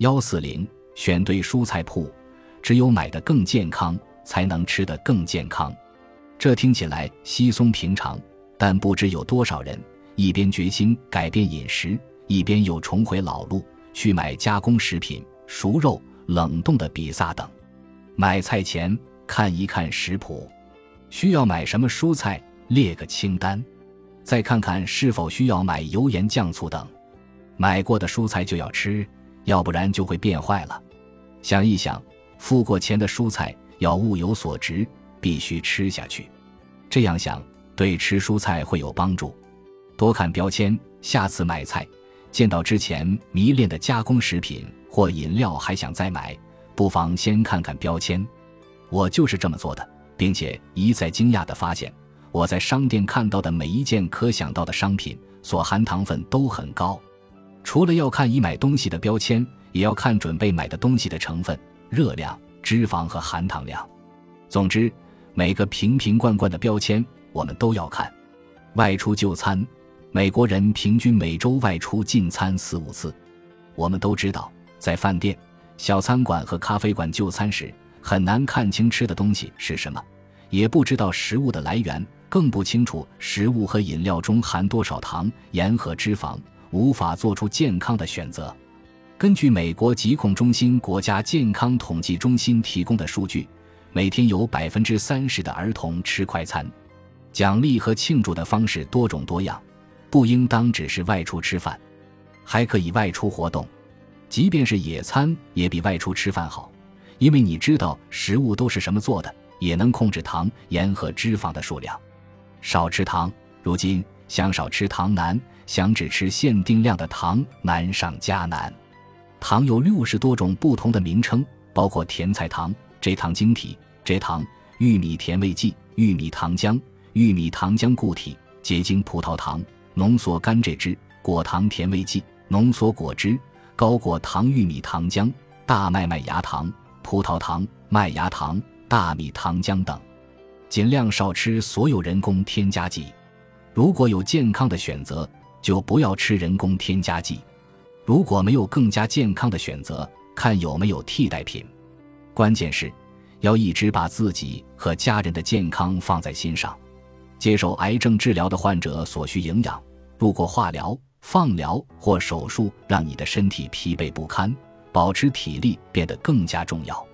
幺四零选对蔬菜铺，只有买的更健康，才能吃得更健康。这听起来稀松平常，但不知有多少人一边决心改变饮食，一边又重回老路，去买加工食品、熟肉、冷冻的比萨等。买菜前看一看食谱，需要买什么蔬菜，列个清单，再看看是否需要买油盐酱醋等。买过的蔬菜就要吃，要不然就会变坏了。想一想，付过钱的蔬菜要物有所值。必须吃下去，这样想对吃蔬菜会有帮助。多看标签，下次买菜见到之前迷恋的加工食品或饮料还想再买，不妨先看看标签。我就是这么做的，并且一再惊讶地发现，我在商店看到的每一件可想到的商品所含糖分都很高。除了要看已买东西的标签，也要看准备买的东西的成分、热量、脂肪和含糖量。总之。每个瓶瓶罐罐的标签，我们都要看。外出就餐，美国人平均每周外出进餐四五次。我们都知道，在饭店、小餐馆和咖啡馆就餐时，很难看清吃的东西是什么，也不知道食物的来源，更不清楚食物和饮料中含多少糖、盐和脂肪，无法做出健康的选择。根据美国疾控中心国家健康统计中心提供的数据。每天有百分之三十的儿童吃快餐，奖励和庆祝的方式多种多样，不应当只是外出吃饭，还可以外出活动，即便是野餐也比外出吃饭好，因为你知道食物都是什么做的，也能控制糖、盐和脂肪的数量，少吃糖。如今想少吃糖难，想只吃限定量的糖难上加难。糖有六十多种不同的名称，包括甜菜糖。蔗糖晶体、蔗糖、玉米甜味剂、玉米糖浆、玉米糖浆固体、结晶葡萄糖、浓缩甘蔗汁、果糖甜味剂、浓缩果汁、高果糖玉米糖浆、大麦麦芽糖、葡萄糖、麦芽糖、大米糖浆等，尽量少吃所有人工添加剂。如果有健康的选择，就不要吃人工添加剂；如果没有更加健康的选择，看有没有替代品。关键是，要一直把自己和家人的健康放在心上。接受癌症治疗的患者所需营养，如果化疗、放疗或手术让你的身体疲惫不堪，保持体力变得更加重要。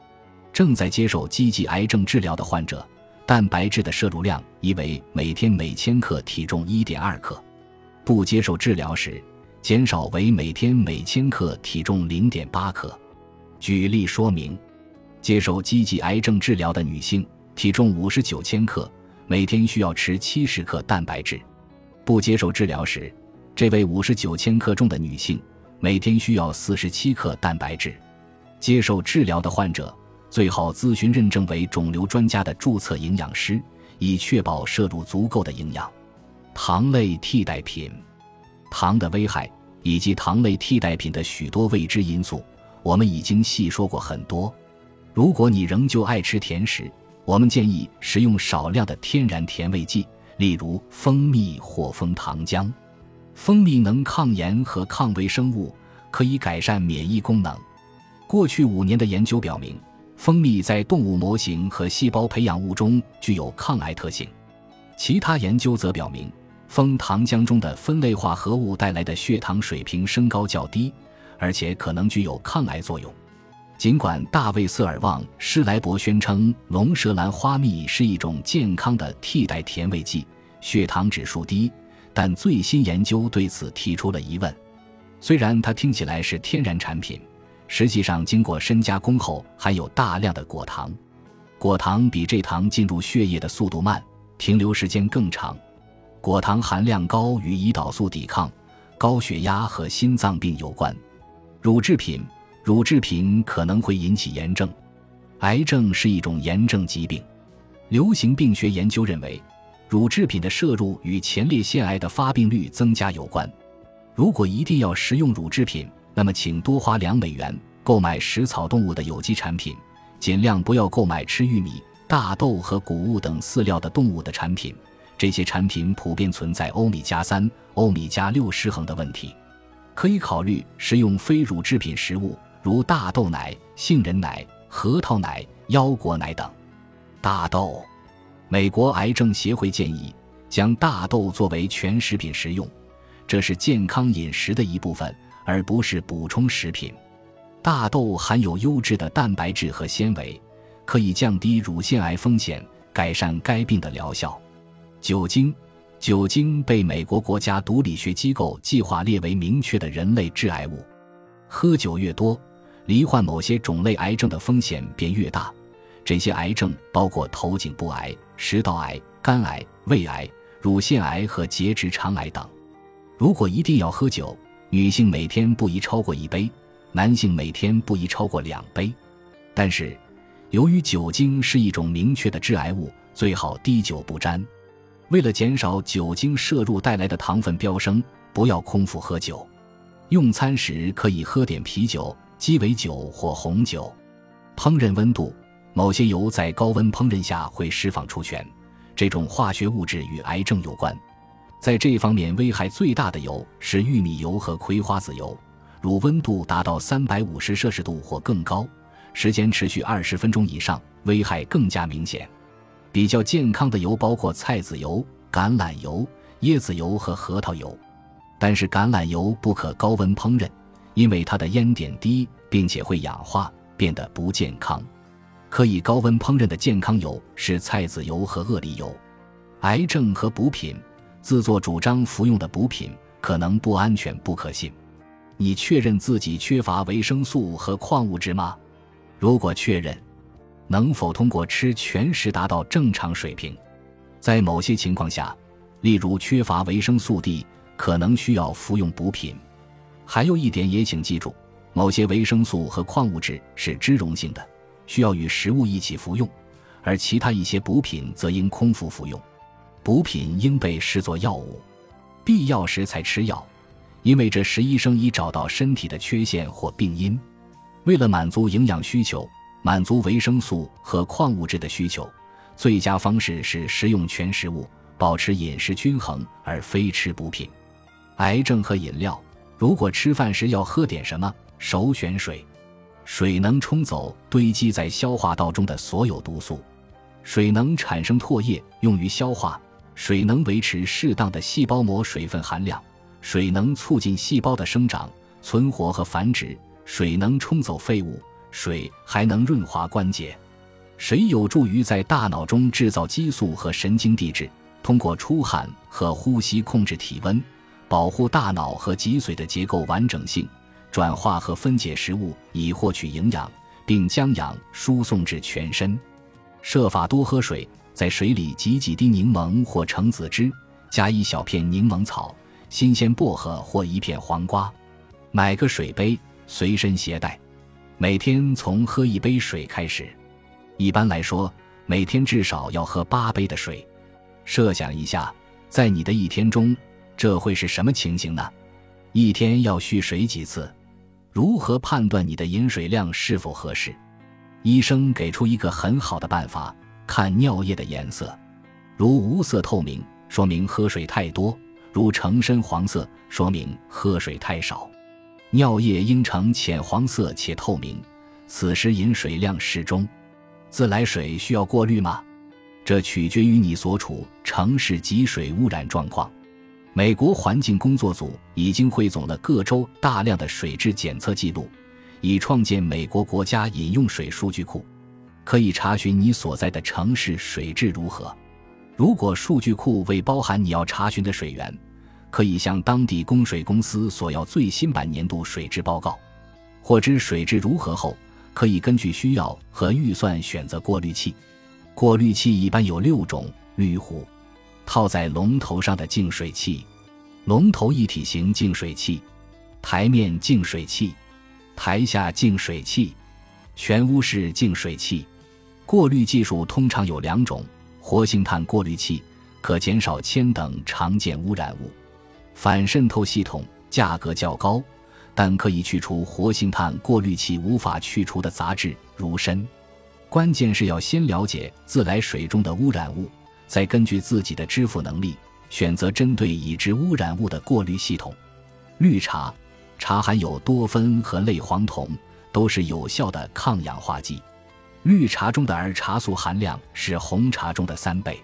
正在接受积极癌症治疗的患者，蛋白质的摄入量宜为每天每千克体重一点二克；不接受治疗时，减少为每天每千克体重零点八克。举例说明。接受积极癌症治疗的女性，体重五十九千克，每天需要吃七十克蛋白质；不接受治疗时，这位五十九千克重的女性每天需要四十七克蛋白质。接受治疗的患者最好咨询认证为肿瘤专家的注册营养师，以确保摄入足够的营养。糖类替代品，糖的危害以及糖类替代品的许多未知因素，我们已经细说过很多。如果你仍旧爱吃甜食，我们建议食用少量的天然甜味剂，例如蜂蜜或蜂糖浆。蜂蜜能抗炎和抗微生物，可以改善免疫功能。过去五年的研究表明，蜂蜜在动物模型和细胞培养物中具有抗癌特性。其他研究则表明，蜂糖浆中的分类化合物带来的血糖水平升高较低，而且可能具有抗癌作用。尽管大卫·瑟尔旺·施莱伯宣称龙舌兰花蜜是一种健康的替代甜味剂，血糖指数低，但最新研究对此提出了疑问。虽然它听起来是天然产品，实际上经过深加工后含有大量的果糖。果糖比蔗糖进入血液的速度慢，停留时间更长。果糖含量高与胰岛素抵抗、高血压和心脏病有关。乳制品。乳制品可能会引起炎症，癌症是一种炎症疾病。流行病学研究认为，乳制品的摄入与前列腺癌的发病率增加有关。如果一定要食用乳制品，那么请多花两美元购买食草动物的有机产品，尽量不要购买吃玉米、大豆和谷物等饲料的动物的产品。这些产品普遍存在欧米伽三、欧米伽六失衡的问题。可以考虑食用非乳制品食物。如大豆奶、杏仁奶、核桃奶、腰果奶等。大豆，美国癌症协会建议将大豆作为全食品食用，这是健康饮食的一部分，而不是补充食品。大豆含有优质的蛋白质和纤维，可以降低乳腺癌风险，改善该病的疗效。酒精，酒精被美国国家毒理学机构计划列为明确的人类致癌物。喝酒越多，罹患某些种类癌症的风险便越大。这些癌症包括头颈部癌、食道癌、肝癌、胃癌、乳腺癌和结直肠癌等。如果一定要喝酒，女性每天不宜超过一杯，男性每天不宜超过两杯。但是，由于酒精是一种明确的致癌物，最好滴酒不沾。为了减少酒精摄入带来的糖分飙升，不要空腹喝酒。用餐时可以喝点啤酒、鸡尾酒或红酒。烹饪温度。某些油在高温烹饪下会释放出醛，这种化学物质与癌症有关。在这方面危害最大的油是玉米油和葵花籽油。如温度达到三百五十摄氏度或更高，时间持续二十分钟以上，危害更加明显。比较健康的油包括菜籽油、橄榄油、椰子油和核桃油，但是橄榄油不可高温烹饪，因为它的烟点低，并且会氧化，变得不健康。可以高温烹饪的健康油是菜籽油和鳄梨油。癌症和补品，自作主张服用的补品可能不安全、不可信。你确认自己缺乏维生素和矿物质吗？如果确认，能否通过吃全食达到正常水平？在某些情况下，例如缺乏维生素 D，可能需要服用补品。还有一点也请记住，某些维生素和矿物质是脂溶性的。需要与食物一起服用，而其他一些补品则应空腹服用。补品应被视作药物，必要时才吃药，因为这时医生已找到身体的缺陷或病因。为了满足营养需求、满足维生素和矿物质的需求，最佳方式是食用全食物，保持饮食均衡，而非吃补品。癌症和饮料，如果吃饭时要喝点什么，首选水。水能冲走堆积在消化道中的所有毒素，水能产生唾液用于消化，水能维持适当的细胞膜水分含量，水能促进细胞的生长、存活和繁殖，水能冲走废物，水还能润滑关节，水有助于在大脑中制造激素和神经递质，通过出汗和呼吸控制体温，保护大脑和脊髓的结构完整性。转化和分解食物以获取营养，并将氧输送至全身。设法多喝水，在水里挤几滴柠檬或橙子汁，加一小片柠檬草、新鲜薄荷或一片黄瓜。买个水杯随身携带，每天从喝一杯水开始。一般来说，每天至少要喝八杯的水。设想一下，在你的一天中，这会是什么情形呢？一天要蓄水几次？如何判断你的饮水量是否合适？医生给出一个很好的办法：看尿液的颜色，如无色透明，说明喝水太多；如呈深黄色，说明喝水太少。尿液应呈浅黄色且透明，此时饮水量适中。自来水需要过滤吗？这取决于你所处城市集水污染状况。美国环境工作组已经汇总了各州大量的水质检测记录，以创建美国国家饮用水数据库，可以查询你所在的城市水质如何。如果数据库未包含你要查询的水源，可以向当地供水公司索要最新版年度水质报告。获知水质如何后，可以根据需要和预算选择过滤器。过滤器一般有六种：滤壶。套在龙头上的净水器，龙头一体型净水器，台面净水器，台下净水器，全屋式净水器。过滤技术通常有两种：活性炭过滤器可减少铅等常见污染物；反渗透系统价格较高，但可以去除活性炭过滤器无法去除的杂质，如砷。关键是要先了解自来水中的污染物。再根据自己的支付能力，选择针对已知污染物的过滤系统。绿茶，茶含有多酚和类黄酮，都是有效的抗氧化剂。绿茶中的儿茶素含量是红茶中的三倍。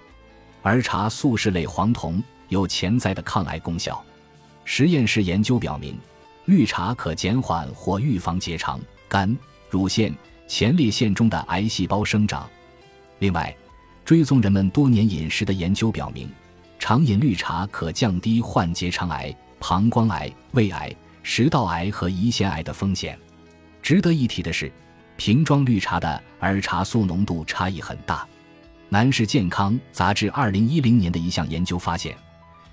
儿茶素是类黄酮，有潜在的抗癌功效。实验室研究表明，绿茶可减缓或预防结肠、肝、乳腺、前列腺中的癌细胞生长。另外，追踪人们多年饮食的研究表明，常饮绿茶可降低患结肠癌、膀胱癌、胃癌、食道癌和胰腺癌的风险。值得一提的是，瓶装绿茶的儿茶素浓度差异很大。男士健康杂志二零一零年的一项研究发现，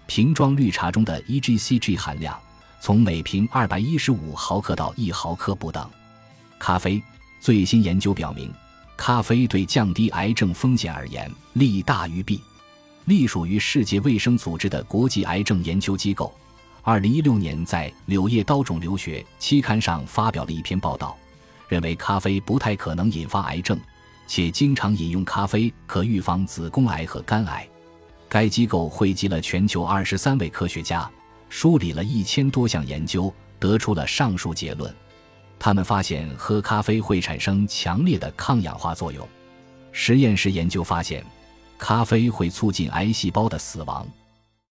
瓶装绿茶中的 EGCG 含量从每瓶二百一十五毫克到一毫克不等。咖啡最新研究表明，咖啡对降低癌症风险而言利大于弊。隶属于世界卫生组织的国际癌症研究机构，二零一六年在《柳叶刀肿瘤学》期刊上发表了一篇报道，认为咖啡不太可能引发癌症。且经常饮用咖啡可预防子宫癌和肝癌。该机构汇集了全球二十三位科学家，梳理了一千多项研究，得出了上述结论。他们发现喝咖啡会产生强烈的抗氧化作用。实验室研究发现，咖啡会促进癌细胞的死亡。